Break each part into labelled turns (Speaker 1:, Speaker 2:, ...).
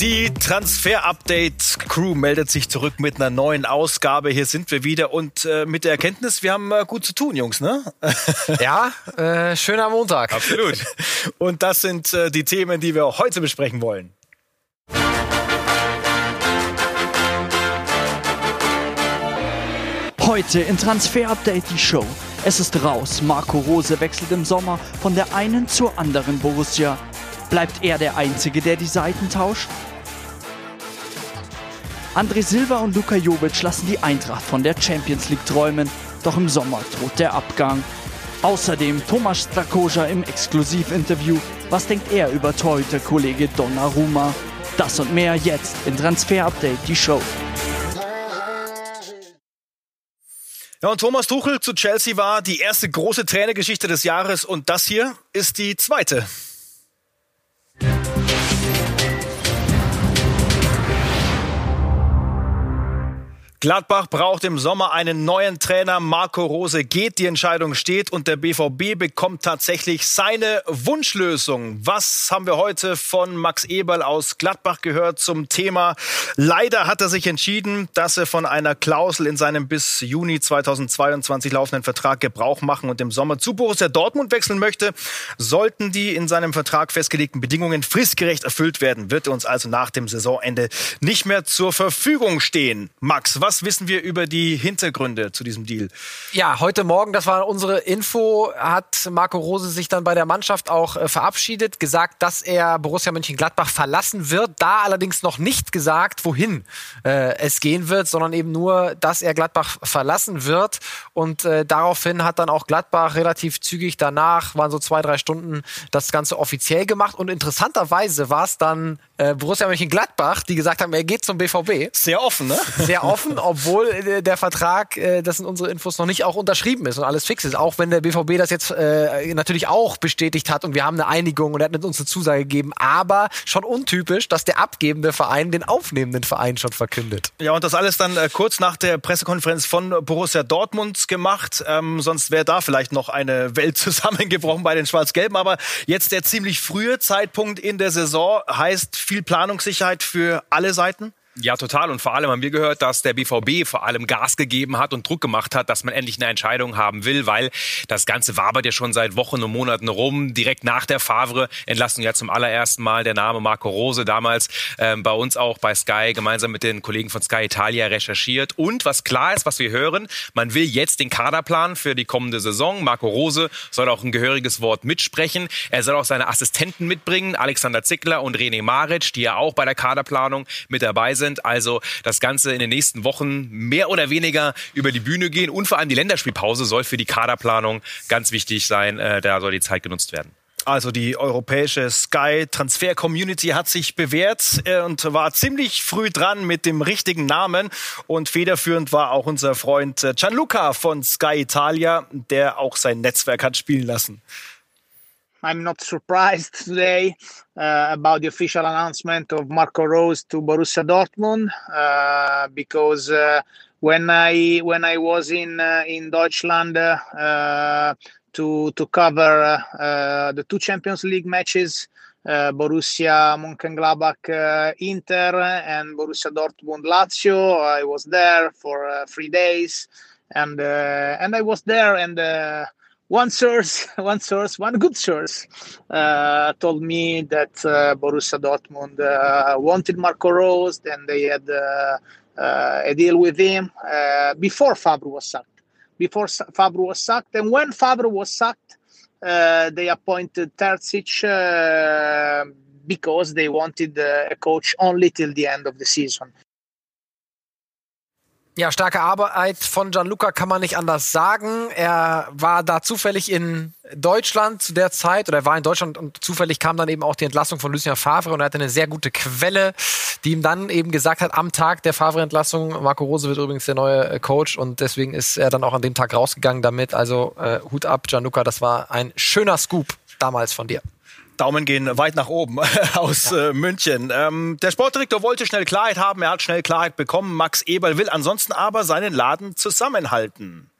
Speaker 1: Die Transfer-Update-Crew meldet sich zurück mit einer neuen Ausgabe. Hier sind wir wieder und äh, mit der Erkenntnis, wir haben äh, gut zu tun, Jungs, ne?
Speaker 2: ja, äh, schöner Montag.
Speaker 1: Absolut. Und das sind äh, die Themen, die wir heute besprechen wollen.
Speaker 3: Heute in Transfer Update die Show. Es ist raus. Marco Rose wechselt im Sommer von der einen zur anderen Borussia. Bleibt er der Einzige, der die Seiten tauscht? André Silva und Luka Jovic lassen die Eintracht von der Champions League träumen, doch im Sommer droht der Abgang. Außerdem Thomas Strakoja im Exklusivinterview. Was denkt er über Torhüter-Kollege Donnarumma? Das und mehr jetzt in Transfer Update, die Show.
Speaker 1: Ja, und Thomas Tuchel zu Chelsea war die erste große Trainergeschichte des Jahres und das hier ist die zweite. Gladbach braucht im Sommer einen neuen Trainer. Marco Rose geht, die Entscheidung steht und der BVB bekommt tatsächlich seine Wunschlösung. Was haben wir heute von Max Eberl aus Gladbach gehört zum Thema? Leider hat er sich entschieden, dass er von einer Klausel in seinem bis Juni 2022 laufenden Vertrag Gebrauch machen und im Sommer zu Borussia Dortmund wechseln möchte. Sollten die in seinem Vertrag festgelegten Bedingungen fristgerecht erfüllt werden, wird er uns also nach dem Saisonende nicht mehr zur Verfügung stehen. Max, was was wissen wir über die Hintergründe zu diesem Deal?
Speaker 2: Ja, heute Morgen, das war unsere Info, hat Marco Rose sich dann bei der Mannschaft auch äh, verabschiedet, gesagt, dass er Borussia Mönchengladbach verlassen wird. Da allerdings noch nicht gesagt, wohin äh, es gehen wird, sondern eben nur, dass er Gladbach verlassen wird. Und äh, daraufhin hat dann auch Gladbach relativ zügig danach, waren so zwei, drei Stunden, das Ganze offiziell gemacht. Und interessanterweise war es dann äh, Borussia Mönchengladbach, die gesagt haben, er geht zum BVB.
Speaker 1: Sehr offen, ne?
Speaker 2: Sehr offen obwohl äh, der Vertrag, äh, das sind unsere Infos, noch nicht auch unterschrieben ist und alles fix ist. Auch wenn der BVB das jetzt äh, natürlich auch bestätigt hat und wir haben eine Einigung und er hat uns eine Zusage gegeben, aber schon untypisch, dass der abgebende Verein den aufnehmenden Verein schon verkündet.
Speaker 1: Ja, und das alles dann äh, kurz nach der Pressekonferenz von Borussia Dortmund gemacht. Ähm, sonst wäre da vielleicht noch eine Welt zusammengebrochen bei den Schwarz-Gelben. Aber jetzt der ziemlich frühe Zeitpunkt in der Saison heißt viel Planungssicherheit für alle Seiten?
Speaker 4: Ja, total. Und vor allem haben wir gehört, dass der BVB vor allem Gas gegeben hat und Druck gemacht hat, dass man endlich eine Entscheidung haben will, weil das Ganze wabert ja schon seit Wochen und Monaten rum. Direkt nach der Favre-Entlassung ja zum allerersten Mal der Name Marco Rose, damals ähm, bei uns auch bei Sky, gemeinsam mit den Kollegen von Sky Italia recherchiert. Und was klar ist, was wir hören, man will jetzt den Kaderplan für die kommende Saison. Marco Rose soll auch ein gehöriges Wort mitsprechen. Er soll auch seine Assistenten mitbringen, Alexander Zickler und René Maric, die ja auch bei der Kaderplanung mit dabei sind sind. Also das Ganze in den nächsten Wochen mehr oder weniger über die Bühne gehen. Und vor allem die Länderspielpause soll für die Kaderplanung ganz wichtig sein. Äh, da soll die Zeit genutzt werden.
Speaker 1: Also die europäische Sky Transfer Community hat sich bewährt äh, und war ziemlich früh dran mit dem richtigen Namen. Und federführend war auch unser Freund äh, Gianluca von Sky Italia, der auch sein Netzwerk hat spielen lassen.
Speaker 5: I'm not surprised today uh, about the official announcement of Marco Rose to Borussia Dortmund uh, because uh, when I when I was in uh, in Deutschland uh, to to cover uh, the two Champions League matches. Borussia Mönchengladbach Inter and Borussia Dortmund Lazio. I was there for three days, and and I was there and one source, one source, one good source uh, told me that uh, Borussia Dortmund uh, wanted Marco Rose, and they had uh, uh, a deal with him uh, before Fabre was sacked. Before Fabre was sacked, and when Fabre was sacked, they appointed Terzic because they wanted a coach only till the end of the season.
Speaker 2: Ja, starke Arbeit von Gianluca kann man nicht anders sagen. Er war da zufällig in Deutschland zu der Zeit oder er war in Deutschland und zufällig kam dann eben auch die Entlassung von Lucien Favre und er hatte eine sehr gute Quelle, die ihm dann eben gesagt hat, am Tag der Favre-Entlassung, Marco Rose wird übrigens der neue äh, Coach und deswegen ist er dann auch an dem Tag rausgegangen damit. Also äh, Hut ab, Gianluca, das war ein schöner Scoop damals von dir.
Speaker 1: Daumen gehen weit nach oben aus ja. äh, München. Ähm, der Sportdirektor wollte schnell Klarheit haben, er hat schnell Klarheit bekommen. Max Eberl will ansonsten aber seinen Laden zusammenhalten.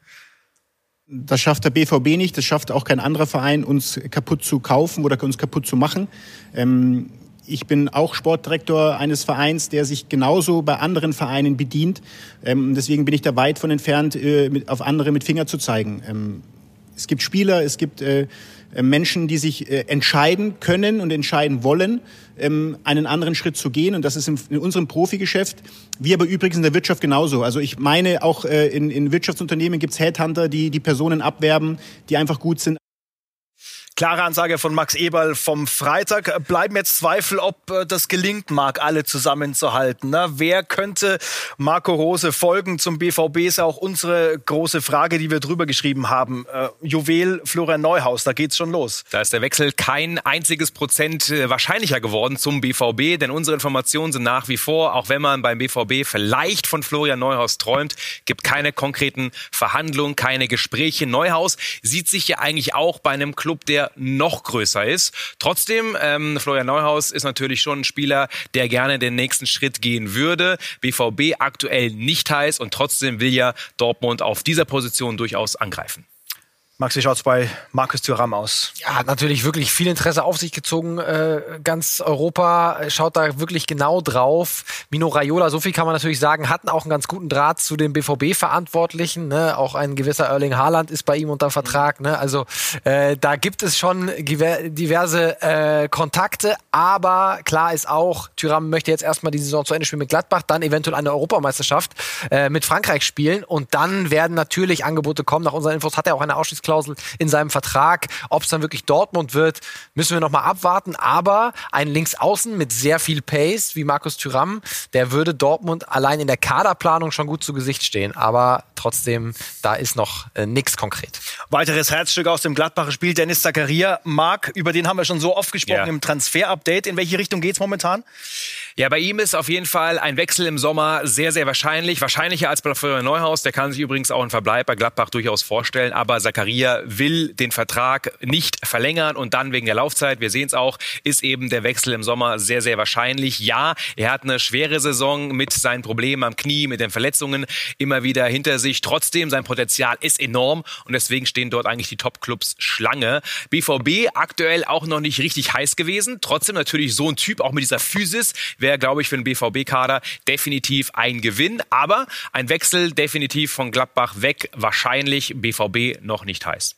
Speaker 6: Das schafft der BVB nicht, das schafft auch kein anderer Verein, uns kaputt zu kaufen oder uns kaputt zu machen. Ähm, ich bin auch Sportdirektor eines Vereins, der sich genauso bei anderen Vereinen bedient. Ähm, deswegen bin ich da weit von entfernt, äh, mit, auf andere mit Finger zu zeigen. Ähm, es gibt Spieler, es gibt äh, äh, Menschen, die sich äh, entscheiden können und entscheiden wollen, ähm, einen anderen Schritt zu gehen. Und das ist in, in unserem Profigeschäft, wie aber übrigens in der Wirtschaft genauso. Also ich meine, auch äh, in, in Wirtschaftsunternehmen gibt es Headhunter, die die Personen abwerben, die einfach gut sind.
Speaker 1: Klare Ansage von Max Eberl vom Freitag. Bleiben jetzt Zweifel, ob äh, das gelingt mag, alle zusammenzuhalten. Ne? Wer könnte Marco Rose folgen zum BVB? Ist ja auch unsere große Frage, die wir drüber geschrieben haben. Äh, Juwel Florian Neuhaus, da geht's schon los.
Speaker 4: Da ist der Wechsel kein einziges Prozent äh, wahrscheinlicher geworden zum BVB, denn unsere Informationen sind nach wie vor, auch wenn man beim BVB vielleicht von Florian Neuhaus träumt, gibt keine konkreten Verhandlungen, keine Gespräche. Neuhaus sieht sich ja eigentlich auch bei einem Club, der noch größer ist. Trotzdem, ähm, Florian Neuhaus ist natürlich schon ein Spieler, der gerne den nächsten Schritt gehen würde. BVB aktuell nicht heiß und trotzdem will ja Dortmund auf dieser Position durchaus angreifen.
Speaker 1: Max, wie schaut's bei Markus Thuram aus?
Speaker 2: Ja, hat natürlich wirklich viel Interesse auf sich gezogen. Äh, ganz Europa schaut da wirklich genau drauf. Mino Raiola, so viel kann man natürlich sagen, hatten auch einen ganz guten Draht zu den BVB-Verantwortlichen. Ne? Auch ein gewisser Erling Haaland ist bei ihm unter Vertrag. Ne? Also äh, da gibt es schon diverse äh, Kontakte. Aber klar ist auch, Thuram möchte jetzt erstmal die Saison zu Ende spielen mit Gladbach, dann eventuell eine Europameisterschaft äh, mit Frankreich spielen. Und dann werden natürlich Angebote kommen. Nach unseren Infos hat er auch eine Ausschließklausel Ausstiegsklausel in seinem Vertrag. Ob es dann wirklich Dortmund wird, müssen wir nochmal abwarten. Aber ein Linksaußen mit sehr viel Pace wie Markus Thüram, der würde Dortmund allein in der Kaderplanung schon gut zu Gesicht stehen. Aber trotzdem, da ist noch äh, nichts konkret.
Speaker 1: Weiteres Herzstück aus dem Gladbacher Spiel, Dennis Zakaria. Marc, über den haben wir schon so oft gesprochen ja. im Transfer-Update. In welche Richtung geht es momentan?
Speaker 4: Ja, bei ihm ist auf jeden Fall ein Wechsel im Sommer sehr, sehr wahrscheinlich. Wahrscheinlicher als bei Florian Neuhaus. Der kann sich übrigens auch einen Verbleib bei Gladbach durchaus vorstellen. Aber Zakaria will den Vertrag nicht verlängern und dann wegen der Laufzeit, wir sehen es auch, ist eben der Wechsel im Sommer sehr, sehr wahrscheinlich. Ja, er hat eine schwere Saison mit seinen Problemen am Knie, mit den Verletzungen immer wieder hinter sich. Trotzdem, sein Potenzial ist enorm und deswegen stehen dort eigentlich die Top-Clubs Schlange. BVB aktuell auch noch nicht richtig heiß gewesen. Trotzdem natürlich so ein Typ, auch mit dieser Physis, wäre, glaube ich, für den BVB-Kader definitiv ein Gewinn. Aber ein Wechsel definitiv von Gladbach weg, wahrscheinlich BVB noch nicht heiß.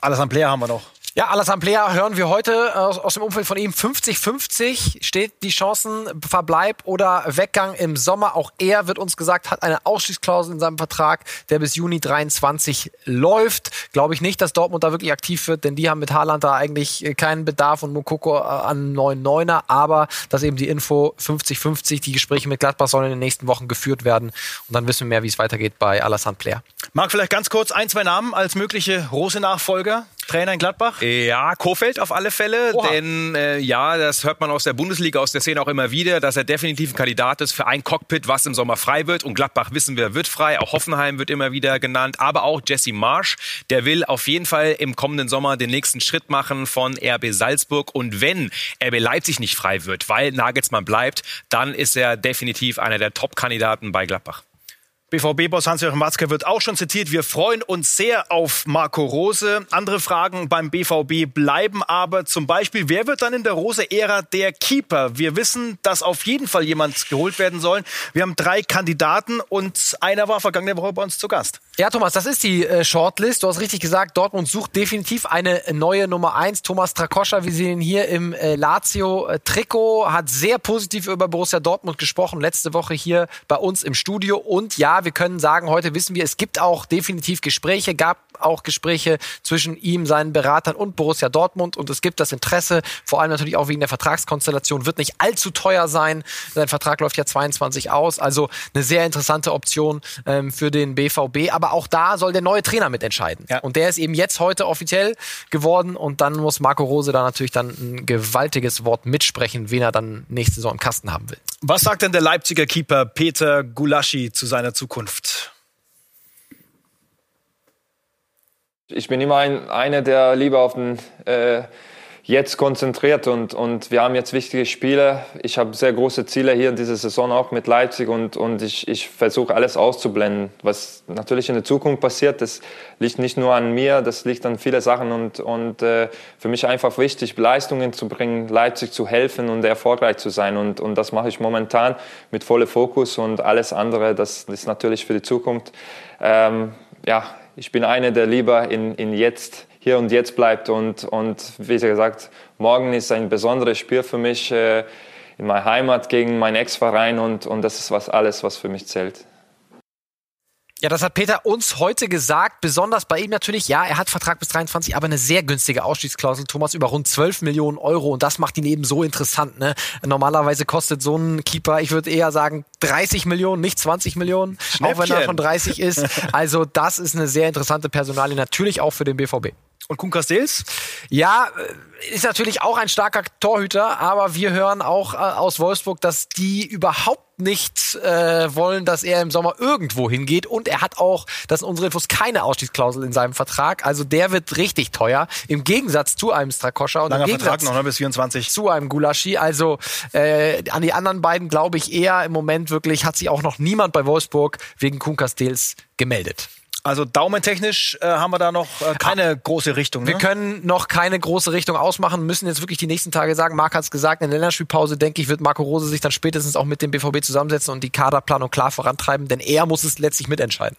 Speaker 1: Alles am Player haben wir noch.
Speaker 2: Ja, Alassane hören wir heute aus, aus dem Umfeld von ihm. 50-50 steht die Chancen Verbleib oder Weggang im Sommer. Auch er, wird uns gesagt, hat eine Ausstiegsklausel in seinem Vertrag, der bis Juni 23 läuft. Glaube ich nicht, dass Dortmund da wirklich aktiv wird, denn die haben mit Haaland da eigentlich keinen Bedarf und Mokoko äh, an neuen Neuner. Aber das eben die Info 50-50. Die Gespräche mit Gladbach sollen in den nächsten Wochen geführt werden. Und dann wissen wir mehr, wie es weitergeht bei Alassane Player.
Speaker 1: Marc, vielleicht ganz kurz ein, zwei Namen als mögliche Rose-Nachfolger. Trainer in Gladbach?
Speaker 4: Ja, Kofeld auf alle Fälle, Oha. denn äh, ja, das hört man aus der Bundesliga, aus der Szene auch immer wieder, dass er definitiv ein Kandidat ist für ein Cockpit, was im Sommer frei wird. Und Gladbach wissen wir, wird frei. Auch Hoffenheim wird immer wieder genannt, aber auch Jesse Marsch, der will auf jeden Fall im kommenden Sommer den nächsten Schritt machen von RB Salzburg. Und wenn RB Leipzig nicht frei wird, weil Nagelsmann bleibt, dann ist er definitiv einer der Top-Kandidaten bei Gladbach.
Speaker 1: BVB-Boss Hans-Joachim Watzke wird auch schon zitiert. Wir freuen uns sehr auf Marco Rose. Andere Fragen beim BVB bleiben aber zum Beispiel, wer wird dann in der Rose-Ära der Keeper? Wir wissen, dass auf jeden Fall jemand geholt werden soll. Wir haben drei Kandidaten und einer war vergangene Woche bei uns zu Gast.
Speaker 2: Ja, Thomas, das ist die äh, Shortlist. Du hast richtig gesagt, Dortmund sucht definitiv eine neue Nummer eins. Thomas Trakoscha, wir sehen ihn hier im äh, Lazio-Trikot, hat sehr positiv über Borussia Dortmund gesprochen, letzte Woche hier bei uns im Studio. Und ja, wir können sagen, heute wissen wir, es gibt auch definitiv Gespräche, gab auch Gespräche zwischen ihm, seinen Beratern und Borussia Dortmund. Und es gibt das Interesse, vor allem natürlich auch wegen der Vertragskonstellation, wird nicht allzu teuer sein. Sein Vertrag läuft ja 22 aus, also eine sehr interessante Option ähm, für den BVB. Aber auch da soll der neue Trainer mitentscheiden. Ja. Und der ist eben jetzt heute offiziell geworden. Und dann muss Marco Rose da natürlich dann ein gewaltiges Wort mitsprechen, wen er dann nächste Saison im Kasten haben will.
Speaker 1: Was sagt denn der Leipziger Keeper Peter Gulaschi zu seiner Zukunft?
Speaker 7: Ich bin immer ein, einer, der lieber auf den äh, jetzt konzentriert und, und wir haben jetzt wichtige Spiele. Ich habe sehr große Ziele hier in dieser Saison auch mit Leipzig und, und ich, ich versuche alles auszublenden. Was natürlich in der Zukunft passiert, das liegt nicht nur an mir, das liegt an viele Sachen und, und äh, für mich einfach wichtig, Leistungen zu bringen, Leipzig zu helfen und erfolgreich zu sein und, und das mache ich momentan mit vollem Fokus und alles andere, das ist natürlich für die Zukunft. Ähm, ja, ich bin einer, der lieber in, in jetzt hier und jetzt bleibt. Und, und wie gesagt, morgen ist ein besonderes Spiel für mich äh, in meiner Heimat gegen meinen Ex-Verein und, und das ist was alles, was für mich zählt.
Speaker 2: Ja, das hat Peter uns heute gesagt. Besonders bei ihm natürlich, ja, er hat Vertrag bis 23, aber eine sehr günstige Ausstiegsklausel, Thomas, über rund 12 Millionen Euro. Und das macht ihn eben so interessant. Ne? Normalerweise kostet so ein Keeper, ich würde eher sagen, 30 Millionen, nicht 20 Millionen, auch wenn er schon 30 ist. Also das ist eine sehr interessante Personalie, natürlich auch für den BVB.
Speaker 1: Und Kuhn Castells?
Speaker 2: Ja, äh, ist natürlich auch ein starker Torhüter, aber wir hören auch äh, aus Wolfsburg, dass die überhaupt nicht äh, wollen, dass er im Sommer irgendwo hingeht. Und er hat auch, das sind unsere Infos, keine Ausstiegsklausel in seinem Vertrag. Also der wird richtig teuer. Im Gegensatz zu einem Strakoscha und
Speaker 1: Langer
Speaker 2: im Gegensatz
Speaker 1: Vertrag noch ne, bis 24.
Speaker 2: zu einem Gulaschi. Also äh, an die anderen beiden glaube ich eher im Moment wirklich, hat sich auch noch niemand bei Wolfsburg wegen Kuhn Castells gemeldet.
Speaker 1: Also daumentechnisch äh, haben wir da noch äh, keine große Richtung. Ne?
Speaker 2: Wir können noch keine große Richtung ausmachen, müssen jetzt wirklich die nächsten Tage sagen. Marc hat es gesagt, in der Länderspielpause, denke ich, wird Marco Rose sich dann spätestens auch mit dem BVB zusammensetzen und die Kaderplanung klar vorantreiben, denn er muss es letztlich mitentscheiden.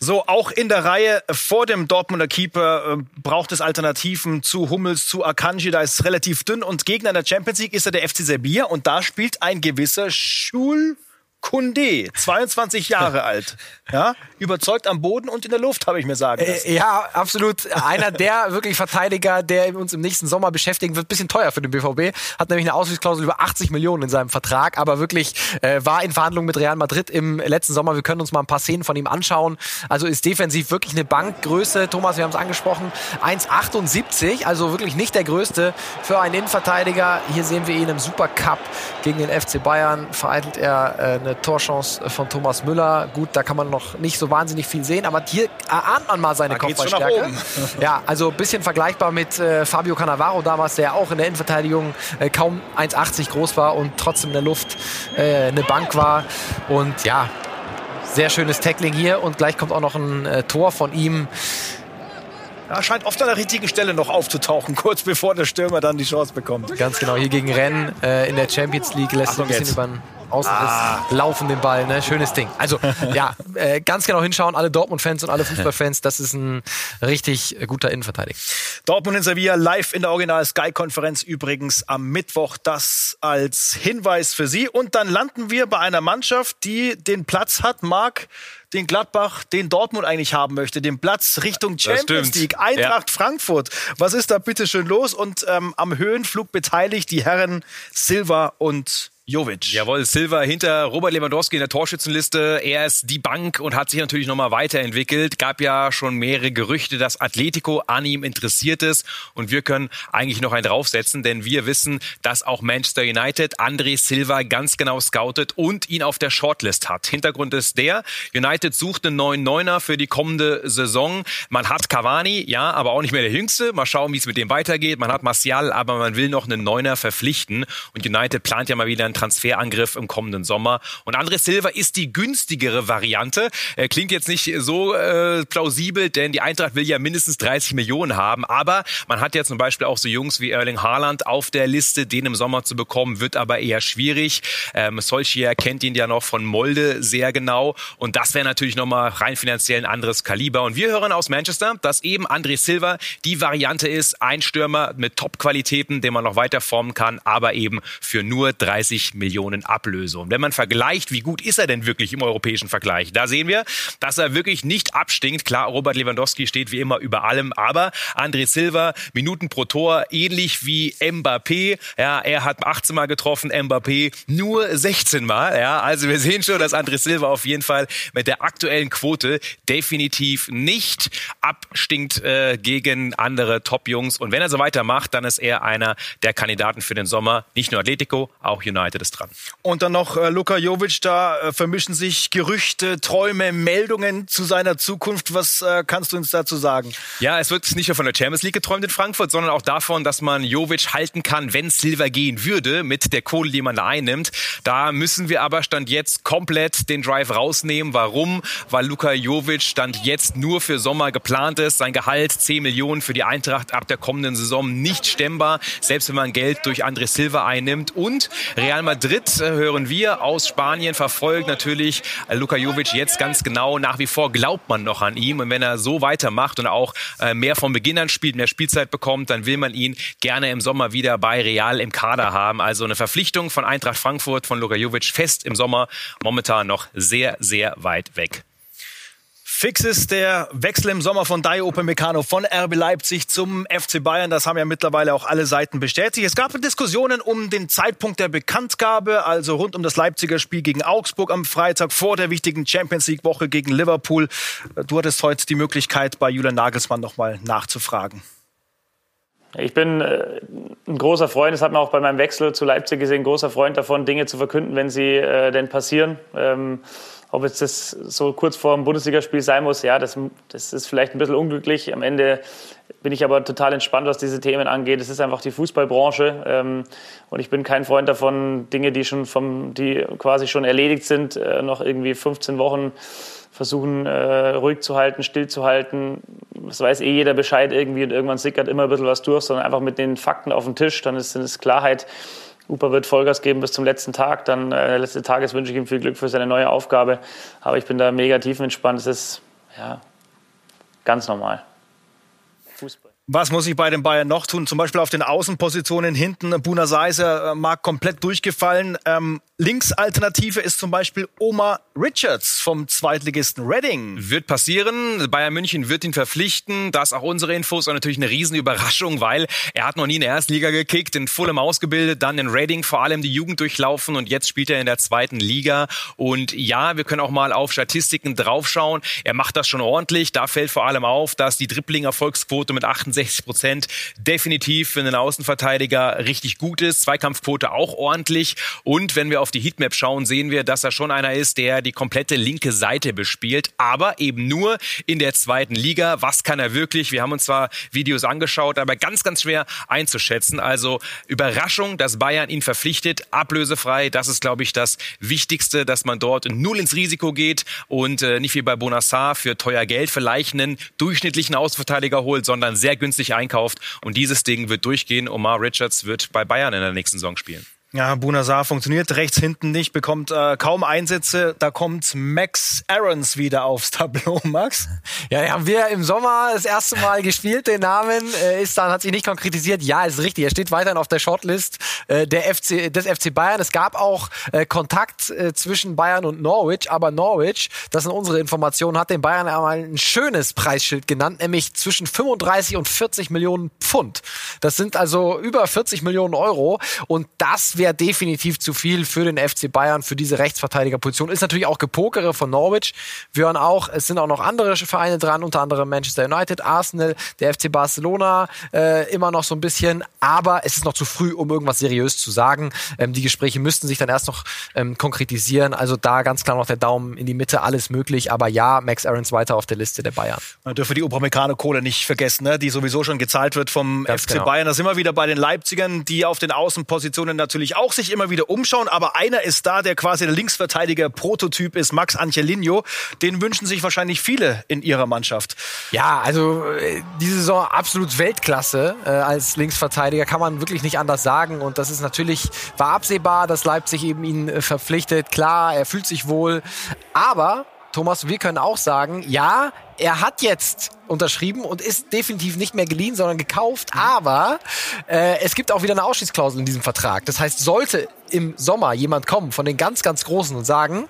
Speaker 1: So, auch in der Reihe vor dem Dortmunder Keeper äh, braucht es Alternativen zu Hummels, zu Akanji. Da ist es relativ dünn. Und Gegner in der Champions League ist ja der FC Serbia. Und da spielt ein gewisser Schul Kunde, 22 Jahre alt. Ja, überzeugt am Boden und in der Luft, habe ich mir sagen lassen.
Speaker 2: Äh, ja, absolut. Einer der wirklich Verteidiger, der uns im nächsten Sommer beschäftigen wird. Bisschen teuer für den BVB. Hat nämlich eine Ausstiegsklausel über 80 Millionen in seinem Vertrag, aber wirklich äh, war in Verhandlungen mit Real Madrid im letzten Sommer. Wir können uns mal ein paar Szenen von ihm anschauen. Also ist defensiv wirklich eine Bankgröße. Thomas, wir haben es angesprochen. 1,78, also wirklich nicht der größte für einen Innenverteidiger. Hier sehen wir ihn im Supercup gegen den FC Bayern. Vereitelt er äh, eine Torchance von Thomas Müller. Gut, da kann man noch nicht so wahnsinnig viel sehen, aber hier erahnt man mal seine Kopfballstärke. Ja, also ein bisschen vergleichbar mit äh, Fabio Cannavaro damals, der auch in der Innenverteidigung äh, kaum 1,80 groß war und trotzdem in der Luft äh, eine Bank war. Und ja, sehr schönes Tackling hier und gleich kommt auch noch ein äh, Tor von ihm.
Speaker 1: Er scheint oft an der richtigen Stelle noch aufzutauchen, kurz bevor der Stürmer dann die Chance bekommt.
Speaker 2: Ganz genau, hier gegen Rennes äh, in der Champions League lässt sich ein bisschen über den Außenriss ah. laufen den Ball, ne? Schönes Ding. Also ja, äh, ganz genau hinschauen, alle Dortmund-Fans und alle Fußballfans, das ist ein richtig guter Innenverteidiger.
Speaker 1: Dortmund in Sevilla live in der Original Sky-Konferenz übrigens am Mittwoch. Das als Hinweis für Sie. Und dann landen wir bei einer Mannschaft, die den Platz hat, Marc, den Gladbach, den Dortmund eigentlich haben möchte, den Platz Richtung Champions League, Eintracht ja. Frankfurt. Was ist da bitte schön los? Und ähm, am Höhenflug beteiligt die Herren Silva und Jovic.
Speaker 4: Jawohl, Silva hinter Robert Lewandowski in der Torschützenliste. Er ist die Bank und hat sich natürlich nochmal weiterentwickelt. Gab ja schon mehrere Gerüchte, dass Atletico an ihm interessiert ist. Und wir können eigentlich noch einen draufsetzen, denn wir wissen, dass auch Manchester United André Silva ganz genau scoutet und ihn auf der Shortlist hat. Hintergrund ist der, United sucht einen neuen Neuner für die kommende Saison. Man hat Cavani, ja, aber auch nicht mehr der Jüngste. Mal schauen, wie es mit dem weitergeht. Man hat Martial, aber man will noch einen Neuner verpflichten. Und United plant ja mal wieder Transferangriff im kommenden Sommer. Und André Silva ist die günstigere Variante. Klingt jetzt nicht so äh, plausibel, denn die Eintracht will ja mindestens 30 Millionen haben. Aber man hat ja zum Beispiel auch so Jungs wie Erling Haaland auf der Liste. Den im Sommer zu bekommen, wird aber eher schwierig. Ähm, Solskjaer kennt ihn ja noch von Molde sehr genau. Und das wäre natürlich nochmal rein finanziell ein anderes Kaliber. Und wir hören aus Manchester, dass eben André Silva die Variante ist. Ein Stürmer mit Top-Qualitäten, den man noch weiter formen kann, aber eben für nur 30 Millionen Ablöse. wenn man vergleicht, wie gut ist er denn wirklich im europäischen Vergleich, da sehen wir, dass er wirklich nicht abstinkt. Klar, Robert Lewandowski steht wie immer über allem, aber André Silva, Minuten pro Tor, ähnlich wie Mbappé. Ja, er hat 18 Mal getroffen, Mbappé nur 16 Mal. Ja, also wir sehen schon, dass André Silva auf jeden Fall mit der aktuellen Quote definitiv nicht abstinkt äh, gegen andere Top-Jungs. Und wenn er so weitermacht, dann ist er einer der Kandidaten für den Sommer. Nicht nur Atletico, auch United United ist dran.
Speaker 1: Und dann noch äh, Luka Jovic, da äh, vermischen sich Gerüchte, Träume, Meldungen zu seiner Zukunft. Was äh, kannst du uns dazu sagen?
Speaker 4: Ja, es wird nicht nur von der Champions League geträumt in Frankfurt, sondern auch davon, dass man Jovic halten kann, wenn Silver gehen würde, mit der Kohle, die man da einnimmt. Da müssen wir aber Stand jetzt komplett den Drive rausnehmen. Warum? Weil Luka Jovic Stand jetzt nur für Sommer geplant ist. Sein Gehalt 10 Millionen für die Eintracht ab der kommenden Saison nicht stemmbar, selbst wenn man Geld durch André Silva einnimmt. Und Real Madrid, äh, hören wir, aus Spanien verfolgt natürlich äh, Luka Jovic jetzt ganz genau. Nach wie vor glaubt man noch an ihm. Und wenn er so weitermacht und auch äh, mehr von Beginn an spielt, mehr Spielzeit bekommt, dann will man ihn gerne im Sommer wieder bei Real im Kader haben. Also eine Verpflichtung von Eintracht Frankfurt, von Luka Jovic fest im Sommer, momentan noch sehr, sehr weit weg.
Speaker 1: Fix ist der Wechsel im Sommer von Dai Upamecano von RB Leipzig zum FC Bayern. Das haben ja mittlerweile auch alle Seiten bestätigt. Es gab Diskussionen um den Zeitpunkt der Bekanntgabe, also rund um das Leipziger Spiel gegen Augsburg am Freitag vor der wichtigen Champions League Woche gegen Liverpool. Du hattest heute die Möglichkeit, bei Julian Nagelsmann nochmal nachzufragen.
Speaker 8: Ich bin äh, ein großer Freund, das hat man auch bei meinem Wechsel zu Leipzig gesehen, großer Freund davon, Dinge zu verkünden, wenn sie äh, denn passieren. Ähm, ob jetzt das so kurz vor dem Bundesligaspiel sein muss, ja, das, das ist vielleicht ein bisschen unglücklich. Am Ende bin ich aber total entspannt, was diese Themen angeht. Es ist einfach die Fußballbranche ähm, und ich bin kein Freund davon, Dinge, die schon vom, die quasi schon erledigt sind, äh, noch irgendwie 15 Wochen versuchen äh, ruhig zu halten, still zu halten. Das weiß eh jeder Bescheid irgendwie und irgendwann sickert immer ein bisschen was durch, sondern einfach mit den Fakten auf den Tisch, dann ist, es Klarheit. Upa wird Vollgas geben bis zum letzten Tag. Dann äh, letzte Tag ist, wünsche ich ihm viel Glück für seine neue Aufgabe. Aber ich bin da mega tiefenentspannt. Es ist ja ganz normal.
Speaker 1: Fußball. Was muss ich bei den Bayern noch tun? Zum Beispiel auf den Außenpositionen hinten. Buna Seiser äh, mag komplett durchgefallen. Ähm, Linksalternative ist zum Beispiel Omar Richards vom Zweitligisten Reading.
Speaker 4: Wird passieren. Bayern München wird ihn verpflichten. Das auch unsere Infos und natürlich eine Riesenüberraschung, weil er hat noch nie in der ersten Liga gekickt, in Fulham ausgebildet, dann in Reading vor allem die Jugend durchlaufen und jetzt spielt er in der zweiten Liga. Und ja, wir können auch mal auf Statistiken draufschauen. Er macht das schon ordentlich. Da fällt vor allem auf, dass die Dribbling-Erfolgsquote mit 68 Prozent definitiv für einen Außenverteidiger richtig gut ist. Zweikampfquote auch ordentlich. Und wenn wir auf die Heatmap schauen, sehen wir, dass er schon einer ist, der die komplette linke Seite bespielt, aber eben nur in der zweiten Liga. Was kann er wirklich? Wir haben uns zwar Videos angeschaut, aber ganz, ganz schwer einzuschätzen. Also Überraschung, dass Bayern ihn verpflichtet, ablösefrei. Das ist, glaube ich, das Wichtigste, dass man dort null ins Risiko geht und äh, nicht wie bei Bonassar für teuer Geld vielleicht einen durchschnittlichen Außenverteidiger holt, sondern sehr günstig einkauft. Und dieses Ding wird durchgehen. Omar Richards wird bei Bayern in der nächsten Saison spielen.
Speaker 1: Ja, Bunazar funktioniert rechts hinten nicht, bekommt äh, kaum Einsätze. Da kommt Max Aarons wieder aufs Tableau, Max.
Speaker 2: Ja, haben wir im Sommer das erste Mal gespielt, den Namen. Äh, ist dann, hat sich nicht konkretisiert. Ja, ist richtig. Er steht weiterhin auf der Shortlist äh, der FC, des FC Bayern. Es gab auch äh, Kontakt äh, zwischen Bayern und Norwich, aber Norwich, das sind unsere Informationen, hat den Bayern einmal ein schönes Preisschild genannt, nämlich zwischen 35 und 40 Millionen Pfund. Das sind also über 40 Millionen Euro und das wäre definitiv zu viel für den FC Bayern, für diese Rechtsverteidigerposition. Ist natürlich auch Gepokere von Norwich. Wir hören auch, es sind auch noch andere Vereine dran, unter anderem Manchester United, Arsenal, der FC Barcelona, äh, immer noch so ein bisschen. Aber es ist noch zu früh, um irgendwas seriös zu sagen. Ähm, die Gespräche müssten sich dann erst noch ähm, konkretisieren. Also da ganz klar noch der Daumen in die Mitte, alles möglich. Aber ja, Max Aarons weiter auf der Liste der Bayern.
Speaker 1: Man dürfe die Upamecano-Kohle nicht vergessen, ne? die sowieso schon gezahlt wird vom ganz FC genau. Bayern. Da sind wir wieder bei den Leipzigern, die auf den Außenpositionen natürlich auch sich immer wieder umschauen, aber einer ist da, der quasi der Linksverteidiger-Prototyp ist, Max Angelino. Den wünschen sich wahrscheinlich viele in ihrer Mannschaft.
Speaker 2: Ja, also äh, diese Saison absolut Weltklasse äh, als Linksverteidiger, kann man wirklich nicht anders sagen. Und das ist natürlich, war absehbar, dass Leipzig eben ihn äh, verpflichtet. Klar, er fühlt sich wohl. Aber Thomas, wir können auch sagen, ja, er hat jetzt unterschrieben und ist definitiv nicht mehr geliehen, sondern gekauft. Aber äh, es gibt auch wieder eine Ausschließklausel in diesem Vertrag. Das heißt, sollte im Sommer jemand kommen von den ganz, ganz Großen und sagen,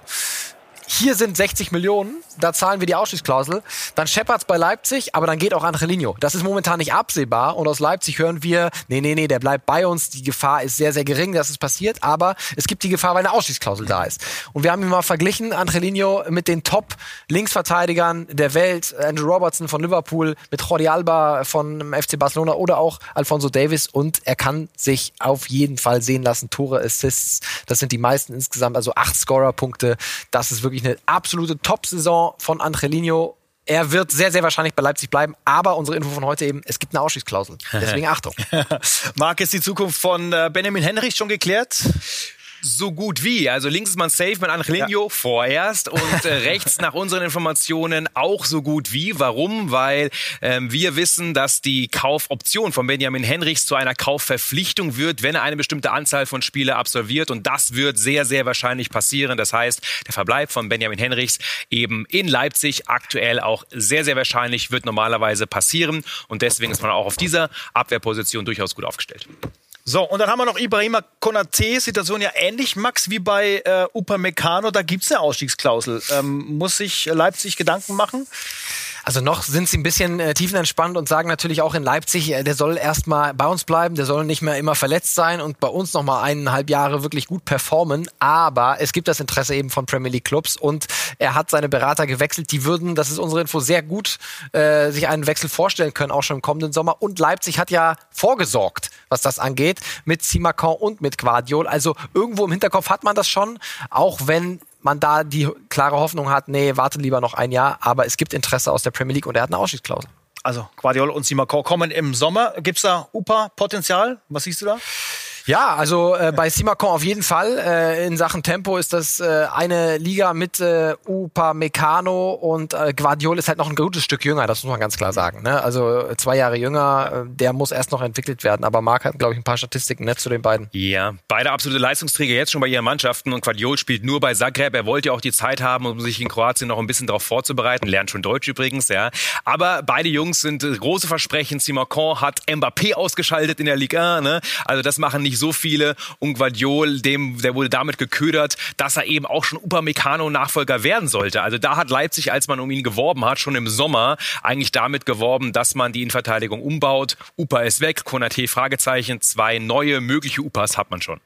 Speaker 2: hier sind 60 Millionen, da zahlen wir die Ausstiegsklausel, dann scheppert's bei Leipzig, aber dann geht auch Angelino. Das ist momentan nicht absehbar und aus Leipzig hören wir, nee, nee, nee, der bleibt bei uns, die Gefahr ist sehr, sehr gering, dass es passiert, aber es gibt die Gefahr, weil eine Ausstiegsklausel da ist. Und wir haben ihn mal verglichen, Angelino mit den Top-Linksverteidigern der Welt, Andrew Robertson von Liverpool, mit Jordi Alba von FC Barcelona oder auch Alfonso Davis und er kann sich auf jeden Fall sehen lassen, Tore, Assists, das sind die meisten insgesamt, also acht Scorer-Punkte, das ist wirklich eine absolute Top-Saison von Angelino er wird sehr, sehr wahrscheinlich bei Leipzig bleiben, aber unsere Info von heute eben, es gibt eine Ausstiegsklausel. Deswegen Achtung.
Speaker 1: Marc, ist die Zukunft von äh, Benjamin Henrich schon geklärt?
Speaker 4: So gut wie. Also links ist man safe mit Angelino ja. vorerst und äh, rechts nach unseren Informationen auch so gut wie. Warum? Weil ähm, wir wissen, dass die Kaufoption von Benjamin Henrichs zu einer Kaufverpflichtung wird, wenn er eine bestimmte Anzahl von Spiele absolviert und das wird sehr, sehr wahrscheinlich passieren. Das heißt, der Verbleib von Benjamin Henrichs eben in Leipzig aktuell auch sehr, sehr wahrscheinlich wird normalerweise passieren und deswegen ist man auch auf dieser Abwehrposition durchaus gut aufgestellt.
Speaker 1: So, und dann haben wir noch Ibrahima Konate, Situation ja ähnlich, Max, wie bei äh, Upamecano, da gibt's eine Ausstiegsklausel. Ähm, muss sich Leipzig Gedanken machen?
Speaker 2: Also noch sind sie ein bisschen äh, tiefenentspannt und sagen natürlich auch in Leipzig, äh, der soll erstmal bei uns bleiben, der soll nicht mehr immer verletzt sein und bei uns nochmal eineinhalb Jahre wirklich gut performen. Aber es gibt das Interesse eben von Premier League Clubs und er hat seine Berater gewechselt. Die würden, das ist unsere Info, sehr gut äh, sich einen Wechsel vorstellen können, auch schon im kommenden Sommer. Und Leipzig hat ja vorgesorgt, was das angeht, mit Simacan und mit Guardiol. Also irgendwo im Hinterkopf hat man das schon, auch wenn man da die klare Hoffnung hat, nee, warte lieber noch ein Jahr, aber es gibt Interesse aus der Premier League und er hat eine Ausstiegsklausel.
Speaker 1: Also Guardiola und Simakor kommen im Sommer. Gibt es da UPA-Potenzial? Was siehst du da?
Speaker 2: Ja, also äh, bei Simacon auf jeden Fall. Äh, in Sachen Tempo ist das äh, eine Liga mit äh, Upa Meccano und äh, Guardiol ist halt noch ein gutes Stück jünger, das muss man ganz klar sagen. Ne? Also zwei Jahre jünger, äh, der muss erst noch entwickelt werden. Aber Marc hat, glaube ich, ein paar Statistiken nett zu den beiden.
Speaker 4: Ja, beide absolute Leistungsträger jetzt schon bei ihren Mannschaften und Guardiol spielt nur bei Zagreb. Er wollte ja auch die Zeit haben, um sich in Kroatien noch ein bisschen darauf vorzubereiten. Lernt schon Deutsch übrigens, ja. Aber beide Jungs sind große Versprechen. Simacon hat Mbappé ausgeschaltet in der Liga. Ne? Also das machen nicht nicht so viele. Und Guardiol, dem, der wurde damit geködert, dass er eben auch schon Upamecano-Nachfolger werden sollte. Also da hat Leipzig, als man um ihn geworben hat, schon im Sommer eigentlich damit geworben, dass man die Innenverteidigung umbaut. Upa ist weg, Konate Fragezeichen, zwei neue mögliche Upas hat man schon.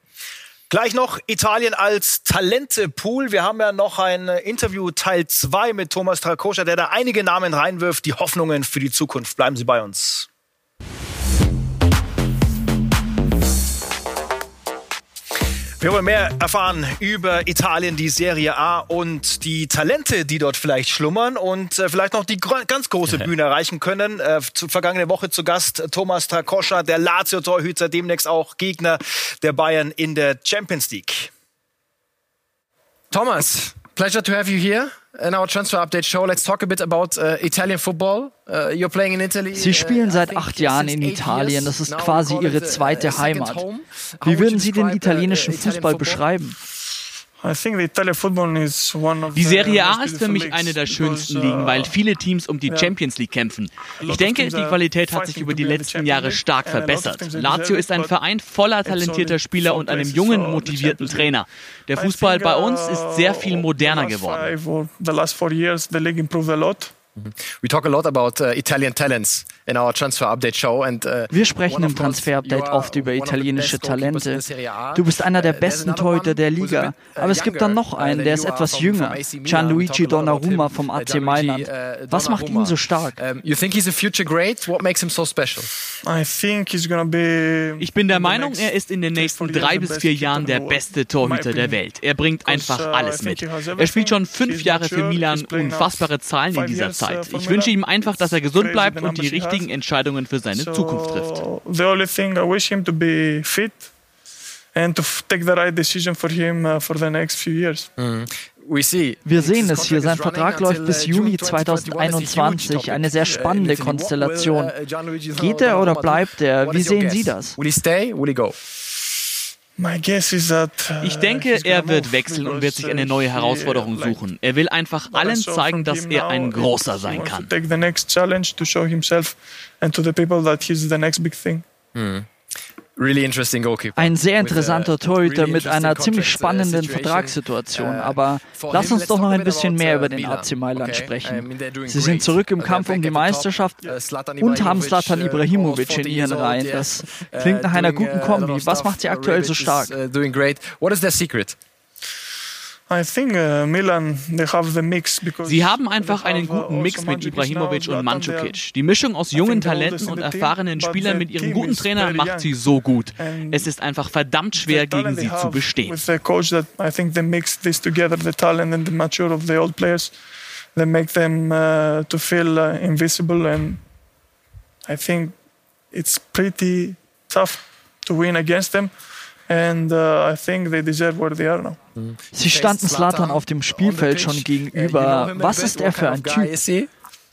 Speaker 1: Gleich noch Italien als Talentepool. Wir haben ja noch ein Interview Teil 2 mit Thomas Trakoscha, der da einige Namen reinwirft, die Hoffnungen für die Zukunft. Bleiben Sie bei uns. Wir wollen mehr erfahren über Italien, die Serie A und die Talente, die dort vielleicht schlummern und äh, vielleicht noch die ganz große Bühne erreichen können. Äh, zu, vergangene Woche zu Gast Thomas Trakoscha, der Lazio-Torhüter, demnächst auch Gegner der Bayern in der Champions League.
Speaker 2: Thomas, pleasure to have you here in our transfer update show. Let's talk a bit about uh, Italian football. Uh, you're playing in Italy.
Speaker 3: Sie spielen uh, seit acht Jahren in Italien. Das ist quasi ihre zweite Heimat. Wie würden Sie den italienischen Fußball beschreiben?
Speaker 9: Die Serie A ist für mich eine der schönsten Ligen, weil viele Teams um die Champions League kämpfen. Ich denke, die Qualität hat sich über die letzten Jahre stark verbessert. Lazio ist ein Verein voller talentierter Spieler und einem jungen, motivierten Trainer. Der Fußball bei uns ist sehr viel moderner geworden.
Speaker 2: We talk a lot about uh, Italian talents in our transfer update show and uh,
Speaker 3: Wir sprechen im Transfer Update oft über italienische Talente. Du bist einer der uh, besten Torhüter der Liga, uh, aber es gibt dann noch einen, der ist etwas jünger, Gianluigi Donnarumma vom AC Mailand. Was macht ihn so stark?
Speaker 2: You think he's a future great? What makes him so special?
Speaker 9: Ich bin der Meinung, er ist in den nächsten drei bis vier Jahren der beste Torhüter der Welt. Er bringt einfach alles mit. Er spielt schon fünf Jahre für Milan, unfassbare Zahlen in dieser Zeit. Zeit. Ich wünsche ihm einfach, dass er gesund bleibt und die richtigen Entscheidungen für seine Zukunft trifft. The only thing I wish him to be fit
Speaker 3: and to take the right decision for him uh, for the next few years. Mhm. Wir sehen es hier. Sein Vertrag läuft bis uh, Juni 2021. Eine sehr spannende Konstellation. Uh, Geht er oder bleibt er? Wie sehen Sie das? Will he stay? Will he go?
Speaker 9: Uh, ich denke, er wird wechseln und wird sich eine neue Herausforderung suchen. Er will einfach allen zeigen, dass er ein großer sein kann.
Speaker 1: Mhm.
Speaker 3: Ein sehr interessanter Torhüter mit einer ziemlich spannenden Vertragssituation. Aber lass uns doch noch ein bisschen mehr über den AC Mailand sprechen. Sie sind zurück im Kampf um die Meisterschaft und haben Zlatan Ibrahimovic in ihren Reihen. Das klingt nach einer guten Kombi. Was macht sie aktuell so stark?
Speaker 10: What is their secret?
Speaker 9: Uh, Sie haben einfach einen guten Mix mit Ibrahimovic und Mandzukic. Die Mischung aus jungen Talenten und erfahrenen Spielern mit ihrem guten Trainer macht sie so gut. Es ist einfach verdammt schwer, gegen sie zu bestehen. They make them uh, to feel uh, invisible, and I think it's pretty tough to win against them. And uh, I think they deserve where they are now.
Speaker 3: Sie standen Slatan auf dem Spielfeld schon gegenüber. Was ist er für ein Typ?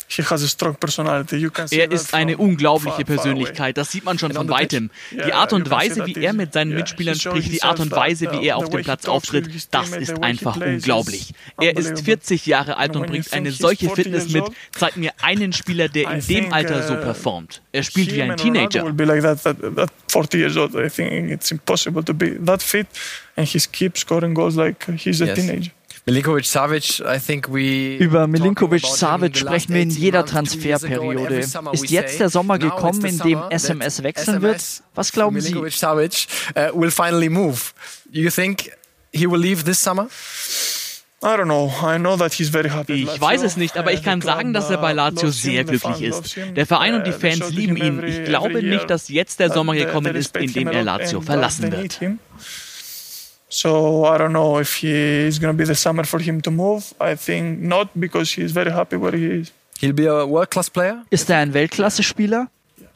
Speaker 9: Er ist eine unglaubliche Persönlichkeit, das sieht man schon von weitem. Die Art und Weise, wie er mit seinen Mitspielern spricht, die Art und Weise, wie er auf dem Platz auftritt, das ist einfach unglaublich. Er ist 40 Jahre alt und bringt eine solche Fitness mit. Zeig mir einen Spieler, der in dem Alter so uh, performt. Er spielt wie ein Teenager.
Speaker 3: and he keeps scoring goals he's a yes. Milinkovic Savic, I think we Über Milinkovic Savic sprechen wir in jeder Transferperiode. Ist jetzt der Sommer gekommen, in dem SMS wechseln wird? Was glauben Sie? Milinkovic Savic uh, will finally move. You think he will leave this summer?
Speaker 9: Ich weiß es nicht, aber ich kann sagen, dass er bei Lazio sehr glücklich ist. Der Verein und die Fans lieben ihn. Ich glaube nicht, dass jetzt der Sommer gekommen ist, in dem er Lazio verlassen wird.
Speaker 11: So I don't know if he is going to be the summer for him to move. I think not because he is very happy where he is.
Speaker 10: He'll be a world class player.
Speaker 3: Ist er ein Weltklasse-Spieler?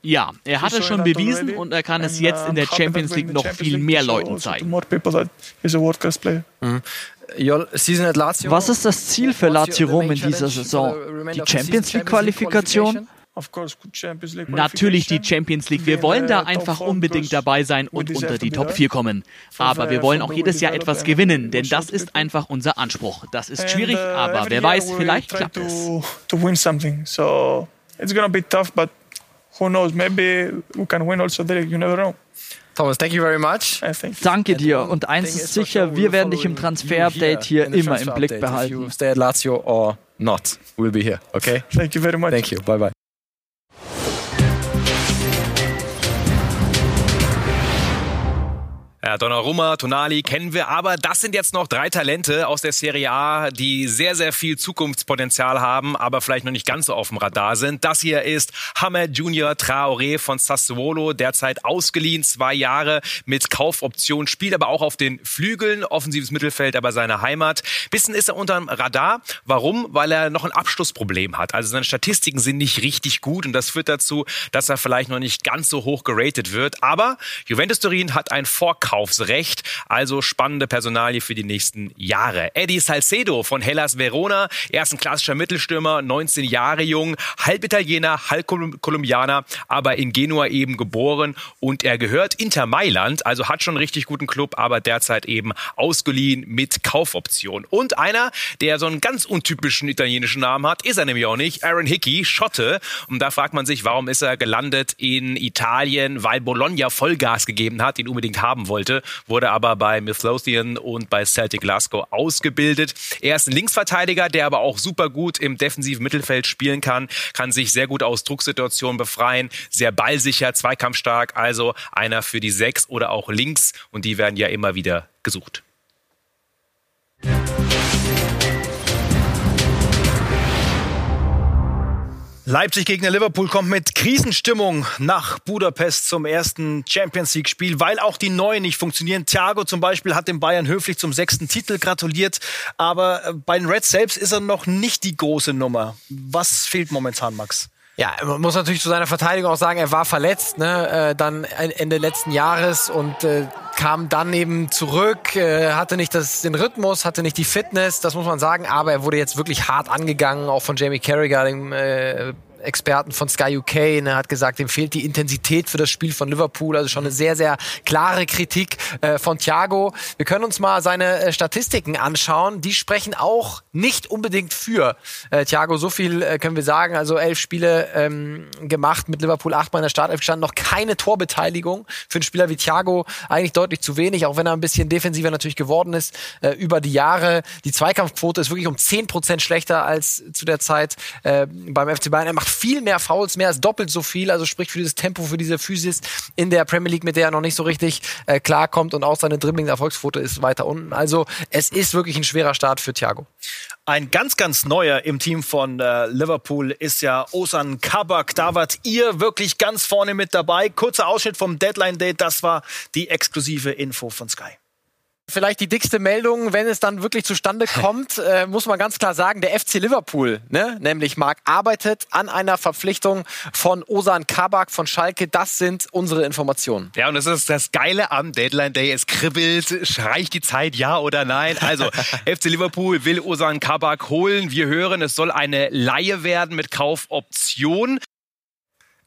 Speaker 9: Ja, er hat es schon bewiesen und er kann es jetzt in der Champions League noch viel mehr Leuten zeigen. Mhm.
Speaker 3: Was ist das Ziel für Lazio Rom in dieser Saison? Die Champions League Qualifikation?
Speaker 9: Natürlich die Champions League. Wir wollen da einfach unbedingt dabei sein und unter die Top 4 kommen. Aber wir wollen auch jedes Jahr etwas gewinnen, denn das ist einfach unser Anspruch. Das ist schwierig, uh, aber wer weiß, vielleicht klappt es. It's gonna be tough, but who knows? Maybe we can win also there. You never know.
Speaker 10: Thomas, thank you very much.
Speaker 3: Danke dir. Und eins ist sicher, wir werden dich im Transfer-Update hier immer im Blick behalten.
Speaker 10: Stay at Lazio or not, we'll be here. Okay?
Speaker 11: Thank you very much.
Speaker 10: Thank you. Bye bye.
Speaker 4: Ja, Donnarumma, Tonali kennen wir, aber das sind jetzt noch drei Talente aus der Serie A, die sehr, sehr viel Zukunftspotenzial haben, aber vielleicht noch nicht ganz so auf dem Radar sind. Das hier ist Hamed Junior Traoré von Sassuolo, derzeit ausgeliehen, zwei Jahre mit Kaufoption, spielt aber auch auf den Flügeln, offensives Mittelfeld, aber seine Heimat. Bisschen ist er unterm Radar. Warum? Weil er noch ein Abschlussproblem hat. Also seine Statistiken sind nicht richtig gut und das führt dazu, dass er vielleicht noch nicht ganz so hoch geratet wird. Aber Juventus Turin hat ein Vorkauf Ankaufsrecht. Also spannende Personalie für die nächsten Jahre. Eddie Salcedo von Hellas Verona. Er ist ein klassischer Mittelstürmer, 19 Jahre jung, halb Italiener, halb Kolumbianer, aber in Genua eben geboren und er gehört Inter Mailand, also hat schon einen richtig guten Club, aber derzeit eben ausgeliehen mit Kaufoption. Und einer, der so einen ganz untypischen italienischen Namen hat, ist er nämlich auch nicht. Aaron Hickey, Schotte. Und da fragt man sich, warum ist er gelandet in Italien? Weil Bologna Vollgas gegeben hat, ihn unbedingt haben wollte wollte, wurde aber bei Midlothian und bei Celtic Glasgow ausgebildet. Er ist ein Linksverteidiger, der aber auch super gut im defensiven Mittelfeld spielen kann, kann sich sehr gut aus Drucksituationen befreien, sehr ballsicher, zweikampfstark, also einer für die Sechs oder auch links und die werden ja immer wieder gesucht.
Speaker 1: Leipzig gegen Liverpool kommt mit Krisenstimmung nach Budapest zum ersten Champions League Spiel, weil auch die Neuen nicht funktionieren. Thiago zum Beispiel hat dem Bayern höflich zum sechsten Titel gratuliert, aber äh, bei den Reds selbst ist er noch nicht die große Nummer. Was fehlt momentan, Max?
Speaker 2: Ja, man muss natürlich zu seiner Verteidigung auch sagen, er war verletzt, ne, äh, dann Ende letzten Jahres und äh, kam dann eben zurück, äh, hatte nicht das, den Rhythmus, hatte nicht die Fitness, das muss man sagen, aber er wurde jetzt wirklich hart angegangen, auch von Jamie Carragher, dem äh, Experten von Sky UK, ne, hat gesagt, ihm fehlt die Intensität für das Spiel von Liverpool. Also schon eine sehr, sehr klare Kritik äh, von Thiago. Wir können uns mal seine äh, Statistiken anschauen. Die sprechen auch nicht unbedingt für äh, Thiago. So viel äh, können wir sagen. Also elf Spiele ähm, gemacht mit Liverpool, achtmal in der Startelf gestanden, noch keine Torbeteiligung. Für einen Spieler wie Thiago eigentlich deutlich zu wenig, auch wenn er ein bisschen defensiver natürlich geworden ist äh, über die Jahre. Die Zweikampfquote ist wirklich um zehn Prozent schlechter als zu der Zeit äh, beim FC Bayern. Er macht viel mehr Fouls, mehr als doppelt so viel, also sprich für dieses Tempo, für diese Physis in der Premier League, mit der er noch nicht so richtig äh, klarkommt und auch seine Dribbling-Erfolgsquote ist weiter unten. Also es ist wirklich ein schwerer Start für Thiago.
Speaker 1: Ein ganz, ganz neuer im Team von äh, Liverpool ist ja Osan Kabak. Da wart ihr wirklich ganz vorne mit dabei. Kurzer Ausschnitt vom Deadline Day, das war die exklusive Info von Sky
Speaker 2: vielleicht die dickste Meldung, wenn es dann wirklich zustande kommt, äh, muss man ganz klar sagen, der FC Liverpool, ne, nämlich Marc, arbeitet an einer Verpflichtung von Osan Kabak von Schalke. Das sind unsere Informationen.
Speaker 4: Ja, und das ist das Geile am Deadline Day. Es kribbelt, reicht die Zeit, ja oder nein? Also, FC Liverpool will Osan Kabak holen. Wir hören, es soll eine Laie werden mit Kaufoption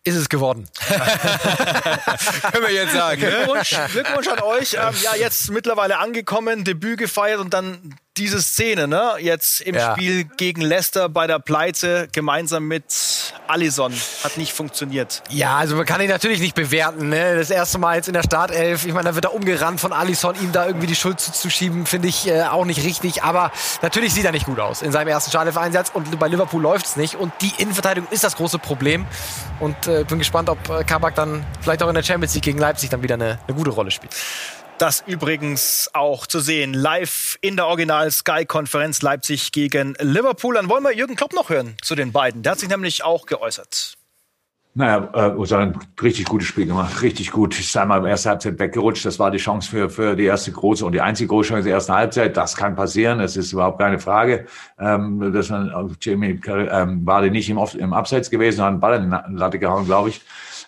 Speaker 2: ist es geworden.
Speaker 1: Können wir jetzt sagen. Ne? Glückwunsch, Glückwunsch an euch. Ähm, ja, jetzt mittlerweile angekommen, Debüt gefeiert und dann diese Szene, ne? Jetzt im ja. Spiel gegen Leicester bei der Pleite gemeinsam mit Allison hat nicht funktioniert.
Speaker 2: Ja, also man kann ihn natürlich nicht bewerten. Ne? Das erste Mal jetzt in der Startelf. Ich meine, da wird er umgerannt von Allison, ihm da irgendwie die Schuld zuzuschieben, finde ich äh, auch nicht richtig. Aber natürlich sieht er nicht gut aus in seinem ersten Startelf-Einsatz und bei Liverpool läuft es nicht. Und die Innenverteidigung ist das große Problem. Und äh, bin gespannt, ob äh, Kabak dann vielleicht auch in der Champions League gegen Leipzig dann wieder eine, eine gute Rolle spielt.
Speaker 1: Das übrigens auch zu sehen live in der Original Sky Konferenz Leipzig gegen Liverpool. Dann wollen wir Jürgen Klopp noch hören zu den beiden. Der hat sich nämlich auch geäußert.
Speaker 12: Naja, äh, Usan, richtig gutes Spiel gemacht, richtig gut. Ist einmal im ersten Halbzeit weggerutscht. Das war die Chance für, für die erste große und die einzige große Chance der ersten Halbzeit. Das kann passieren. Das ist überhaupt keine Frage. Ähm, dass man, Jamie ähm, war nicht im, im Abseits gewesen, hat einen Ball in die Latte gehauen, glaube ich.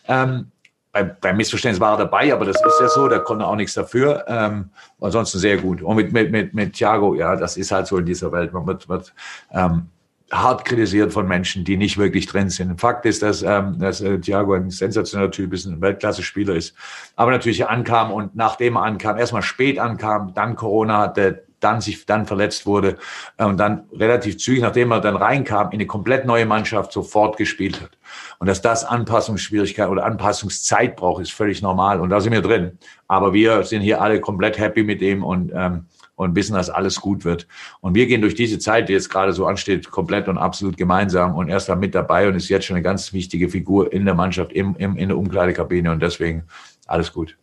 Speaker 12: Ähm, bei, beim Missverständnis war er dabei, aber das ist ja so, der konnte auch nichts dafür. Ähm, ansonsten sehr gut. Und mit, mit, mit, mit Thiago, ja, das ist halt so in dieser Welt. Man wird, wird ähm, hart kritisiert von Menschen, die nicht wirklich drin sind. Fakt ist, dass, ähm, dass äh, Thiago ein sensationeller Typ ist, ein Weltklasse-Spieler ist. Aber natürlich ankam und nachdem er ankam, erstmal spät ankam, dann Corona hatte, dann sich dann verletzt wurde äh, und dann relativ zügig, nachdem er dann reinkam, in eine komplett neue Mannschaft sofort gespielt hat. Und dass das Anpassungsschwierigkeit oder Anpassungszeit braucht, ist völlig normal. Und da sind wir drin. Aber wir sind hier alle komplett happy mit ihm und, ähm, und wissen, dass alles gut wird. Und wir gehen durch diese Zeit, die jetzt gerade so ansteht, komplett und absolut gemeinsam und er ist da mit dabei und ist jetzt schon eine ganz wichtige Figur in der Mannschaft, im, im, in der Umkleidekabine und deswegen alles gut.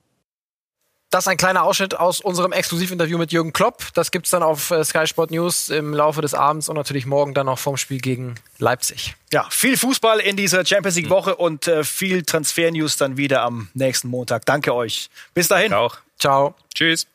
Speaker 2: Das ist ein kleiner Ausschnitt aus unserem Exklusivinterview mit Jürgen Klopp. Das gibt's dann auf äh, Sky Sport News im Laufe des Abends und natürlich morgen dann noch vorm Spiel gegen Leipzig.
Speaker 1: Ja, viel Fußball in dieser Champions League Woche und äh, viel Transfer News dann wieder am nächsten Montag. Danke euch. Bis dahin.
Speaker 4: Auch.
Speaker 2: Ciao.
Speaker 4: Tschüss.